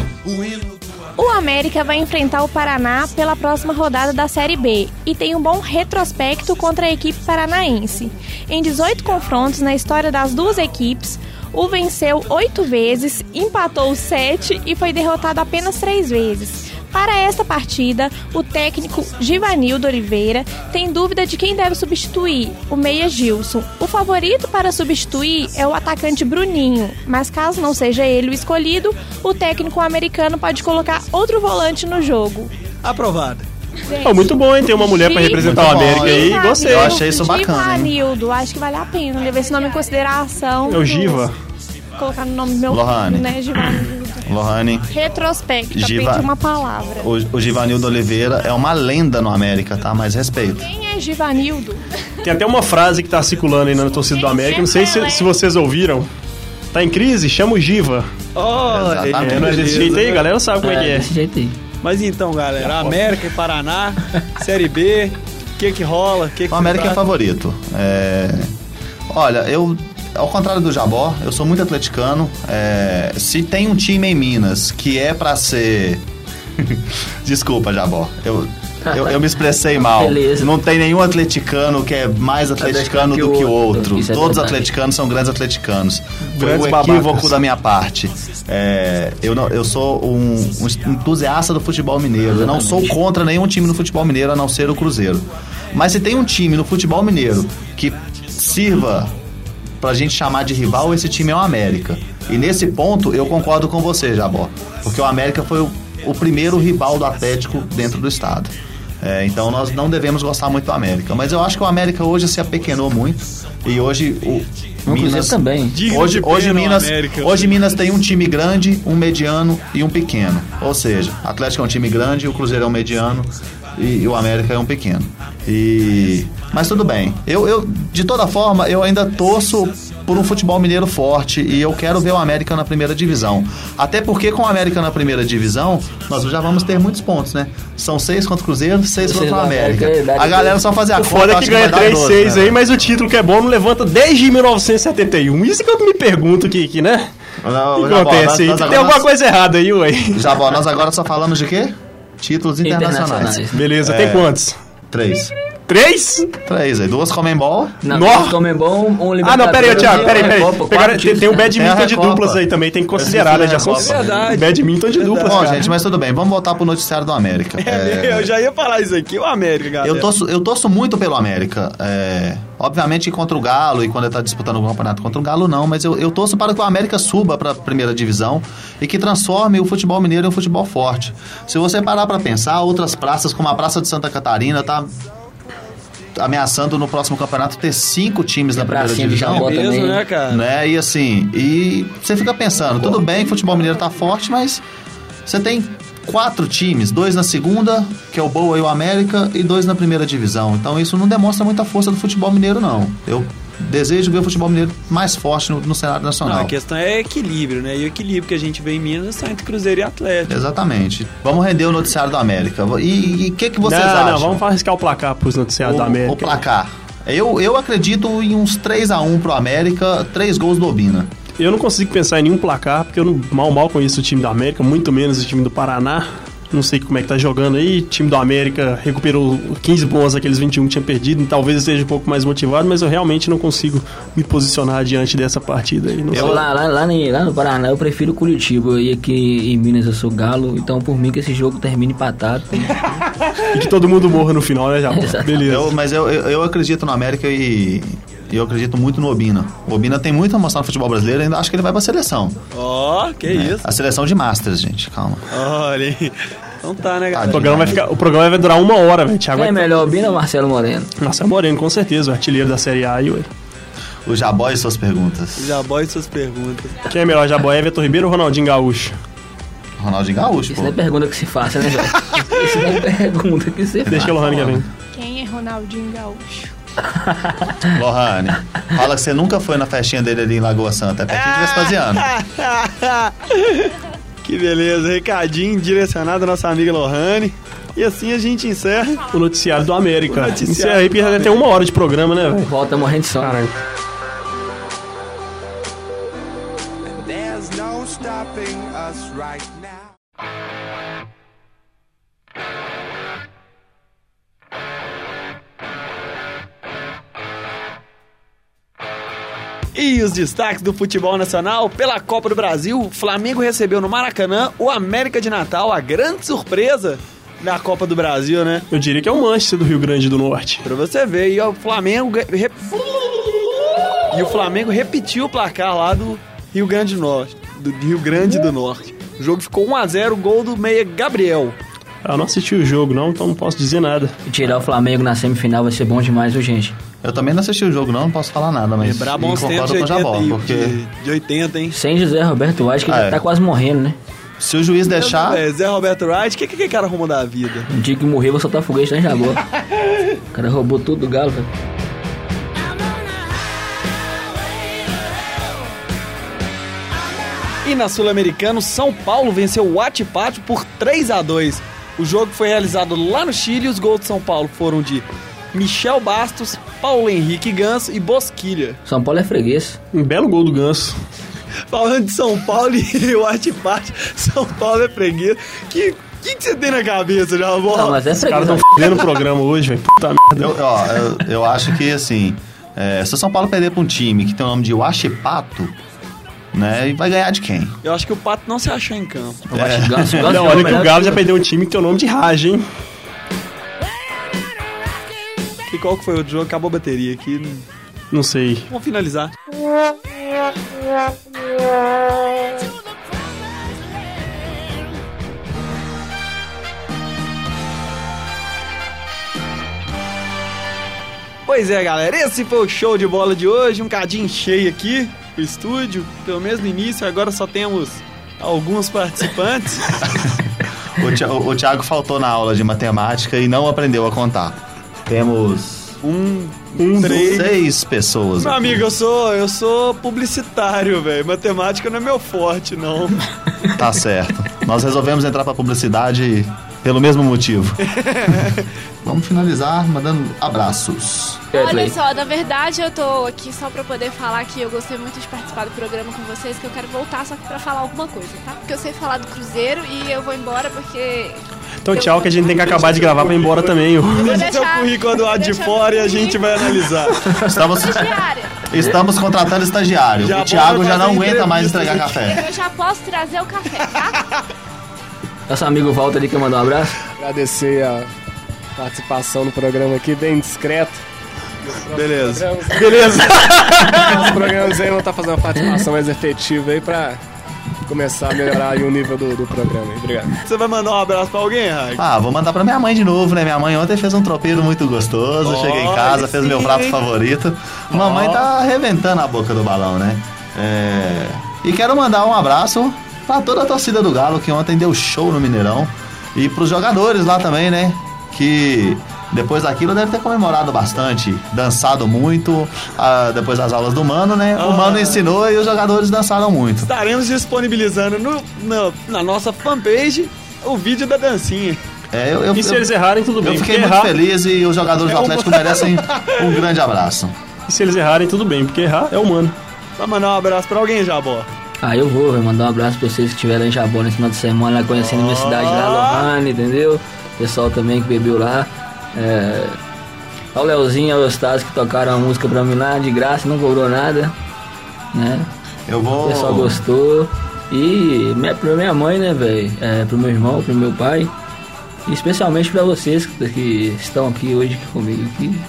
América vai enfrentar o Paraná pela próxima rodada da Série B e tem um bom retrospecto contra a equipe paranaense. Em 18 confrontos na história das duas equipes, o venceu oito vezes, empatou sete e foi derrotado apenas três vezes. Para esta partida, o técnico Givanildo Oliveira tem dúvida de quem deve substituir, o meia Gilson. O favorito para substituir é o atacante Bruninho, mas caso não seja ele o escolhido, o técnico americano pode colocar outro volante no jogo. Aprovada. Pô, muito bom, hein? Ter uma mulher pra Gi- representar o América aí. Gostei. Eu achei isso bacana? Givanildo, acho que vale a pena levar esse nome em consideração. É o Giva. Colocar no nome do meu Lohane. né, Givanildo. Lohane, Retrospecto, Giva- aprendi uma palavra. o, o Givanildo Oliveira é uma lenda no América, tá? Mais respeito. Quem é Givanildo? Tem até uma frase que tá circulando aí na torcida do América. Não sei se, se vocês ouviram. Tá em crise? Chama o Giva. Oh, Exatamente. É, não é desse jeito aí, galera sabe como é que é. desse jeito aí. Mas então, galera, América e Paraná, (laughs) Série B, o que que rola? Que que O América é favorito. É... Olha, eu, ao contrário do Jabó, eu sou muito atleticano. É, Se tem um time em Minas que é pra ser. (laughs) Desculpa, Jabó. Eu, eu, eu me expressei (laughs) mal. Beleza. Não tem nenhum atleticano que é mais atleticano do que o outro. Isso é Todos os verdade. atleticanos são grandes atleticanos. Foi Grandes um babacas. equívoco da minha parte. É, eu, não, eu sou um, um entusiasta do futebol mineiro. Eu não sou contra nenhum time no futebol mineiro, a não ser o Cruzeiro. Mas se tem um time no futebol mineiro que sirva pra gente chamar de rival, esse time é o América. E nesse ponto eu concordo com você, Jabó. Porque o América foi o, o primeiro rival do Atlético dentro do estado. É, então nós não devemos gostar muito do América. Mas eu acho que o América hoje se apequenou muito. E hoje o Cruzeiro também. Hoje, hoje, Minas, América. hoje Minas tem um time grande, um mediano e um pequeno. Ou seja, o Atlético é um time grande, o Cruzeiro é um mediano e, e o América é um pequeno. E mas tudo bem. Eu, eu de toda forma eu ainda torço por um futebol mineiro forte e eu quero ver o América na primeira divisão. Até porque com o América na primeira divisão nós já vamos ter muitos pontos, né? São seis contra o Cruzeiro, seis contra o América. América, é, A galera só fazer a O conta. foda é que ganha vai dar 3-6 12, né? aí, mas o título que é bom não levanta desde 1971. Isso que eu me pergunto que né? Não, O que acontece nós- aí? nós Tem agora- alguma coisa errada aí, ué. Já, bom, nós agora só falamos de quê? Títulos internacionais. Internacionais. Beleza, É. tem quantos? Três. Três? Três aí. Duas Comembol. Não, Nó. um Comembol, um Ah, não, pera aí, Libertadores Thiago, e pera aí, uma pera aí. Recopa, Agora tem, tem o badminton É de duplas aí também, tem que considerar, né? Já são. Verdade. badminton de duplas. Bom, gente, mas tudo bem. Vamos voltar pro noticiário do América. (laughs) É, Eu já ia falar isso aqui, o América, galera. eu, torço, eu torço muito pelo América. É, obviamente contra o Galo e quando ele tá disputando o campeonato contra o Galo, não. Mas eu, eu torço para que o América suba para a primeira divisão e que transforme o futebol mineiro em um futebol forte. Se você parar para pensar, outras praças, como a Praça de Santa Catarina, tá ameaçando no próximo campeonato ter cinco times na primeira divisão. Jabó Mesmo, também. né, cara? né? E assim, e você fica pensando, tudo bem que o futebol mineiro tá forte, mas você tem quatro times, dois na segunda, que é o Boa e o América, e dois na primeira divisão. Então isso não demonstra muita força do futebol mineiro, não. Eu desejo ver o futebol mineiro mais forte no, no cenário Não, nacional. a questão é equilíbrio, né? E o equilíbrio que a gente vê em Minas está entre Cruzeiro e Atlético. Exatamente. Vamos render o noticiário do América. E o que, que vocês não, acham? não, vamos arriscar o placar pros noticiários o, da América. o placar. Eu, eu acredito em uns 3 a 1 pro América, três gols do Obina. Eu não consigo pensar em nenhum placar, porque eu não, mal mal conheço o time da América, muito menos o time do Paraná. Não sei como é que tá jogando aí. O time do América recuperou 15 pontos daqueles 21 que tinha perdido. Talvez eu esteja um pouco mais motivado, mas eu realmente não consigo me posicionar diante dessa partida aí. Não sei. Eu, lá, lá, lá, lá no Paraná eu prefiro Curitiba e aqui em Minas eu sou Galo, então por mim que esse jogo termine empatado. (laughs) E que todo mundo morra no final, né? (laughs) Exato. Beleza. Eu- mas eu, eu, eu acredito no América e eu acredito muito no Obina. O Obina tem muito a mostrar no futebol brasileiro, ainda acho que ele vai pra seleção. Ó, que isso. A seleção de Masters, gente, calma. Olha aí. Então tá, né, O galera? programa, vai ficar, o programa vai durar uma hora, velho. Thiago Quem é melhor, Bina ou Marcelo Moreno? É Moreno, com certeza, o artilheiro da Série A aí, ué. O Jabó e suas perguntas. Já bote suas perguntas. Quem é melhor, Jabó? Everton Ribeiro ou Ronaldinho Gaúcho? Ronaldinho Gaúcho, Isso pô. não é pergunta que se faça, né, velho? (laughs) Isso não é pergunta que se Deixa faça. o Lohane que vem. Quem é Ronaldinho Gaúcho? (laughs) Lohane, fala que você nunca foi na festinha dele ali em Lagoa Santa. É pertinho de Vespasiano. (laughs) que beleza, recadinho direcionado à nossa amiga Lohane. E assim a gente encerra. O noticiário do América. O noticiário Encerra aí, porque já tem uma hora de programa, né, velho? Volta morrendo de sono. Caralho. E os destaques do futebol nacional pela Copa do Brasil, o Flamengo recebeu no Maracanã o América de Natal, a grande surpresa da Copa do Brasil, né? Eu diria que é o Manchester do Rio Grande do Norte. Pra você ver, e o Flamengo rep- e o Flamengo repetiu o placar lá do Rio Grande do Norte, do Rio Grande do Norte. O jogo ficou 1 a 0, gol do meia Gabriel. Eu não assisti o jogo, não, então não posso dizer nada. E tirar o Flamengo na semifinal vai ser bom demais, viu, gente? Eu também não assisti o jogo, não, não posso falar nada, mas Lembrar bons tempos de concordo com o 80, Jabó, e- porque de, de 80, hein? Sem José Roberto White, que Ah, já é. tá quase morrendo, né? se o juiz deixar... É, Zé Roberto Wright, o que, que aquele cara arrumou da vida? Um dia que morrer, vou soltar foguete em Jabó. o cara roubou tudo do galo, velho. E na Sul-Americana, São Paulo venceu o Atipato por 3 a 2 O jogo foi realizado lá no Chile e os gols de São Paulo foram de Michel Bastos, Paulo Henrique Ganso e Bosquilha. São Paulo é freguês. Um belo gol do Ganso. Falando de São Paulo e (laughs) o Atipato, São Paulo é freguês. Que que, que você tem na cabeça, já, Não, mas é Os caras estão fudendo o programa hoje, velho. Puta merda. Eu, ó, eu, eu acho que, assim, é, se o São Paulo perder pra um time que tem o nome de Wachipato, né, e vai ganhar de quem? Eu acho que o Pato não se achou em campo. (laughs) Não, é olha que o Galo já perdeu um time que tem o nome de Raj, hein? E qual que foi o jogo? Acabou a bateria aqui. não- Não sei. Vamos finalizar. Pois é, galera, esse foi o show de bola de hoje, um cadinho cheio aqui, o estúdio, pelo menos no início, agora só temos alguns participantes. (laughs) O, Thi- o, o Thiago faltou na aula de matemática e não aprendeu a contar. Temos Um, um, três. seis pessoas. Meu aqui. amigo, eu sou, eu sou publicitário, velho. Matemática não é meu forte, não. (laughs) Tá certo. Nós resolvemos entrar pra publicidade pelo mesmo motivo. (laughs) Vamos finalizar mandando abraços. Olha só, na verdade eu tô aqui só pra poder falar que eu gostei muito de participar do programa com vocês, que eu quero voltar só pra falar alguma coisa, tá? Porque eu sei falar do Cruzeiro e eu vou embora porque. Então tchau, que a gente tem que acabar de gravar pra ir embora também. Deixa seu currículo do lado de fora e a gente vai analisar. Estamos, estamos contratando estagiário. Já o Thiago já não aguenta mais entregar café. Eu já posso trazer o café, tá? (laughs) Nosso amigo Walter ali quer mandar um abraço. Agradecer a participação no programa aqui, bem discreto. Beleza. Beleza. Os programas aí vão estar fazendo uma participação mais efetiva aí pra começar a melhorar aí o nível do, do programa. Obrigado. Você vai mandar um abraço pra alguém, Raik? Ah, vou mandar pra minha mãe de novo, né? Minha mãe ontem fez um tropeiro muito gostoso. Ó, Cheguei em casa, aí fez sim, meu prato favorito. Mamãe tá arrebentando a boca do balão, né? É... E quero mandar um abraço pra toda a torcida do Galo que ontem deu show no Mineirão. E pros jogadores lá também, né? Que depois daquilo deve ter comemorado bastante, dançado muito. ah, depois das aulas do Mano, né? O Mano Ah. ensinou e os jogadores dançaram muito. Estaremos disponibilizando no, no- na nossa fanpage o vídeo da dancinha. É, eu, eu, E se eu- eles errarem, tudo bem. eu fiquei muito errar, feliz e os jogadores do É Atlético uma- (laughs) merecem um grande abraço. E se eles errarem, tudo bem. Porque errar é humano. Vai mandar um abraço pra alguém, Jabó. Ah, eu vou, vou mandar um abraço pra vocês que estiveram em Jabó nesse final de semana, lá conhecendo a minha cidade lá, Lohane, entendeu? Pessoal também que bebeu lá. É... Ao Leozinho e ao Eustácio que tocaram a música pra mim lá, de graça, não cobrou nada, né? Eu O vou. pessoal gostou. E minha, pra minha mãe, né, velho? É, pro meu irmão, pro meu pai. E especialmente pra vocês que, que estão aqui hoje aqui comigo. Aqui.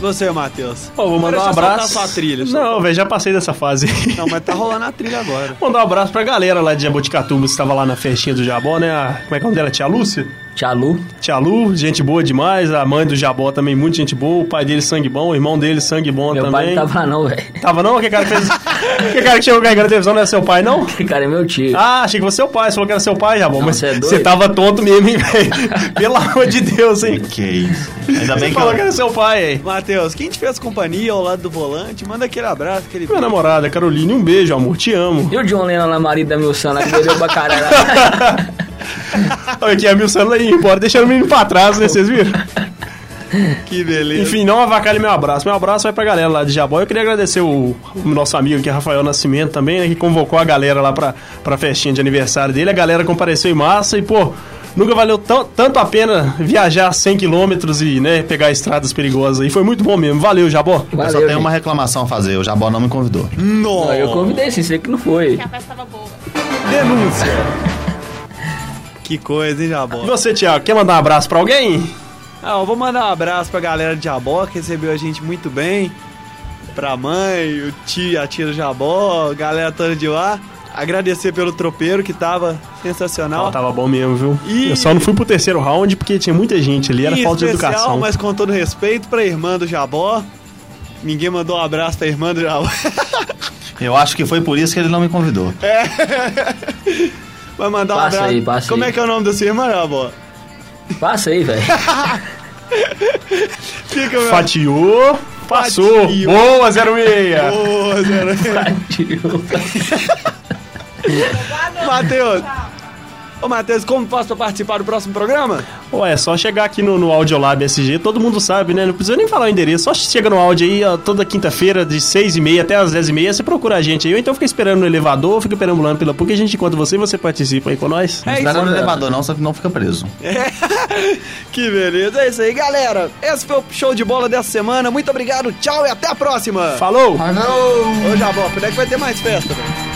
Você, Matheus. Vou mandar um abraço. sua trilha. Não, velho, já passei dessa fase. Não, mas tá rolando a trilha agora. Mandar um abraço pra galera lá de Jaboticatuba que estava lá na festinha do Jabó, né? A, como é que é o nome dela? Tia Lúcia? Tia Lu. Tia Lu, gente boa demais. A mãe do Jabó também, muito gente boa. O pai dele, sangue bom. O irmão dele, sangue bom Meu pai também. não tava não, velho. Tava não? Que cara que fez. que cara que chegou carregando a televisão não é seu pai, não? Que cara é meu tio. Ah, achei que fosse seu pai. Você falou que era seu pai, Jabó. Não, Mas você é doido? você tava tonto mesmo, hein, velho? (laughs) Pelo amor de Deus, hein? Que isso. Ainda Você bem que falou que eu... era seu pai, hein? Matheus, quem te fez companhia ao lado do volante, manda aquele abraço, aquele Minha namorada, Caroline, um beijo, amor. Te amo. E o John Lennon lá, marido da Milsana, que bebeu pra caralho. (laughs) (laughs) Olha aqui, a Milsana aí embora, deixando o menino pra trás, né? Vocês viram? Que beleza. Enfim, não avacalhe meu abraço. Meu abraço vai pra galera lá de Jabó. Eu queria agradecer o, o nosso amigo aqui, Rafael Nascimento, também, né? Que convocou a galera lá pra, pra festinha de aniversário dele. A galera compareceu em massa e, pô, nunca valeu tão- tanto a pena viajar 100 quilômetros e, né, pegar estradas perigosas. E foi muito bom mesmo. Valeu, Jabó. Eu só Valeu, tenho gente. uma reclamação a fazer. O Jabó não me convidou. Nossa. Não, eu convidei sim, você que não foi. A festa tava boa. Denúncia. Que coisa, hein, E Jabó? você, Thiago, quer mandar um abraço pra alguém? Ah, eu vou mandar um abraço pra galera de Jabó, que recebeu a gente muito bem. Pra mãe, o tio, a tia do Jabó, a galera toda de lá. Agradecer pelo tropeiro, que tava sensacional. Tava bom mesmo, viu? E- Eu só não fui pro terceiro round porque tinha muita gente ali, era Em falta de especial, educação. mas com todo respeito pra irmã do Jabó. Ninguém mandou um abraço pra irmã do Jabó. Eu acho que foi por isso que ele não me convidou. (laughs) Vai mandar um Passa abraço. aí, passa Como aí. é que é o nome da sua irmã, Jabó? Passa aí, velho. (laughs) Fica, meu... Fatiou, passou. Fatiou. Boa, 06. Ô, zero. Matheus. Ô, Matheus, como faço pra participar do próximo programa? Ué, é só chegar aqui no, no Audiolab SG, todo mundo sabe, né? Não precisa nem falar o endereço, só chega no áudio aí, ó, toda quinta-feira, de 6 e meia até as 10 e meia, você procura a gente aí, ou então fica esperando no elevador, fica perambulando pela PUC, a gente encontra você e você participa aí com nós. Não É espera isso, no elevador não, senão fica preso. (laughs) Que beleza, é isso aí, galera. Esse foi o show de bola dessa semana. Muito obrigado, tchau e até a próxima. Falou! Ô, Jabó, quando é que vai ter mais festa, velho?